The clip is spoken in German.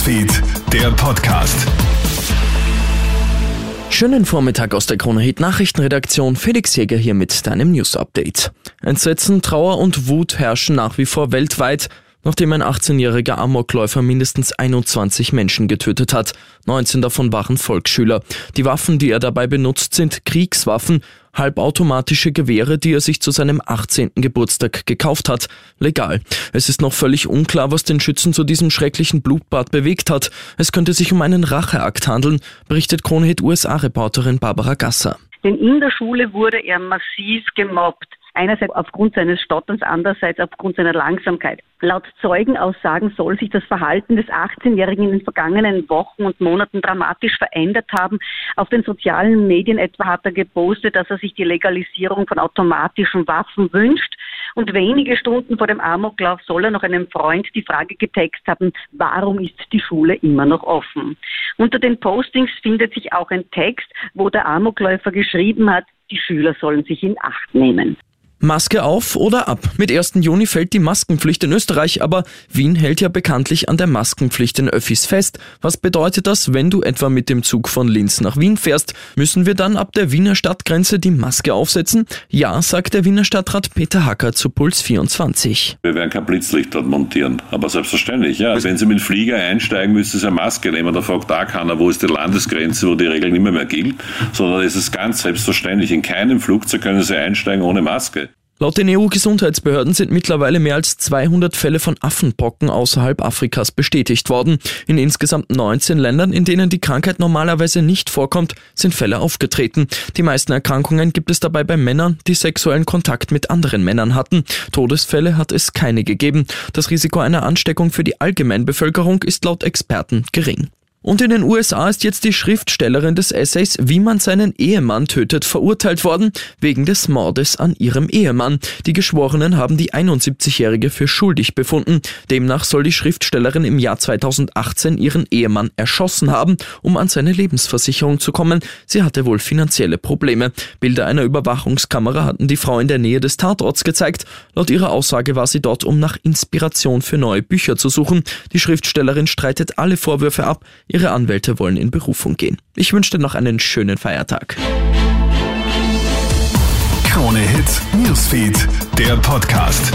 Newsfeed, der Podcast. Schönen Vormittag aus der Krone Hit Nachrichtenredaktion. Felix Jäger hier mit deinem News Update. Entsetzen, Trauer und Wut herrschen nach wie vor weltweit nachdem ein 18-jähriger Amokläufer mindestens 21 Menschen getötet hat. 19 davon waren Volksschüler. Die Waffen, die er dabei benutzt, sind Kriegswaffen, halbautomatische Gewehre, die er sich zu seinem 18. Geburtstag gekauft hat. Legal. Es ist noch völlig unklar, was den Schützen zu diesem schrecklichen Blutbad bewegt hat. Es könnte sich um einen Racheakt handeln, berichtet Kronhit USA-Reporterin Barbara Gasser. Denn in der Schule wurde er massiv gemobbt. Einerseits aufgrund seines Stotterns, andererseits aufgrund seiner Langsamkeit. Laut Zeugenaussagen soll sich das Verhalten des 18-Jährigen in den vergangenen Wochen und Monaten dramatisch verändert haben. Auf den sozialen Medien etwa hat er gepostet, dass er sich die Legalisierung von automatischen Waffen wünscht. Und wenige Stunden vor dem Amoklauf soll er noch einem Freund die Frage getext haben, warum ist die Schule immer noch offen? Unter den Postings findet sich auch ein Text, wo der Amokläufer geschrieben hat, die Schüler sollen sich in Acht nehmen. Maske auf oder ab. Mit 1. Juni fällt die Maskenpflicht in Österreich, aber Wien hält ja bekanntlich an der Maskenpflicht in Öffis fest. Was bedeutet das, wenn du etwa mit dem Zug von Linz nach Wien fährst? Müssen wir dann ab der Wiener Stadtgrenze die Maske aufsetzen? Ja, sagt der Wiener Stadtrat Peter Hacker zu Puls 24. Wir werden kein Blitzlicht dort montieren, aber selbstverständlich, ja. Wenn Sie mit dem Flieger einsteigen, müssen Sie eine Maske nehmen. Da fragt auch keiner, wo ist die Landesgrenze, wo die Regel nicht mehr, mehr gilt, sondern es ist ganz selbstverständlich. In keinem Flugzeug können Sie einsteigen ohne Maske. Laut den EU-Gesundheitsbehörden sind mittlerweile mehr als 200 Fälle von Affenpocken außerhalb Afrikas bestätigt worden. In insgesamt 19 Ländern, in denen die Krankheit normalerweise nicht vorkommt, sind Fälle aufgetreten. Die meisten Erkrankungen gibt es dabei bei Männern, die sexuellen Kontakt mit anderen Männern hatten. Todesfälle hat es keine gegeben. Das Risiko einer Ansteckung für die Allgemeinbevölkerung ist laut Experten gering. Und in den USA ist jetzt die Schriftstellerin des Essays Wie man seinen Ehemann tötet verurteilt worden, wegen des Mordes an ihrem Ehemann. Die Geschworenen haben die 71-Jährige für schuldig befunden. Demnach soll die Schriftstellerin im Jahr 2018 ihren Ehemann erschossen haben, um an seine Lebensversicherung zu kommen. Sie hatte wohl finanzielle Probleme. Bilder einer Überwachungskamera hatten die Frau in der Nähe des Tatorts gezeigt. Laut ihrer Aussage war sie dort, um nach Inspiration für neue Bücher zu suchen. Die Schriftstellerin streitet alle Vorwürfe ab. Ihre Anwälte wollen in Berufung gehen. Ich wünsche dir noch einen schönen Feiertag. Krone Hits, Newsfeed, der Podcast.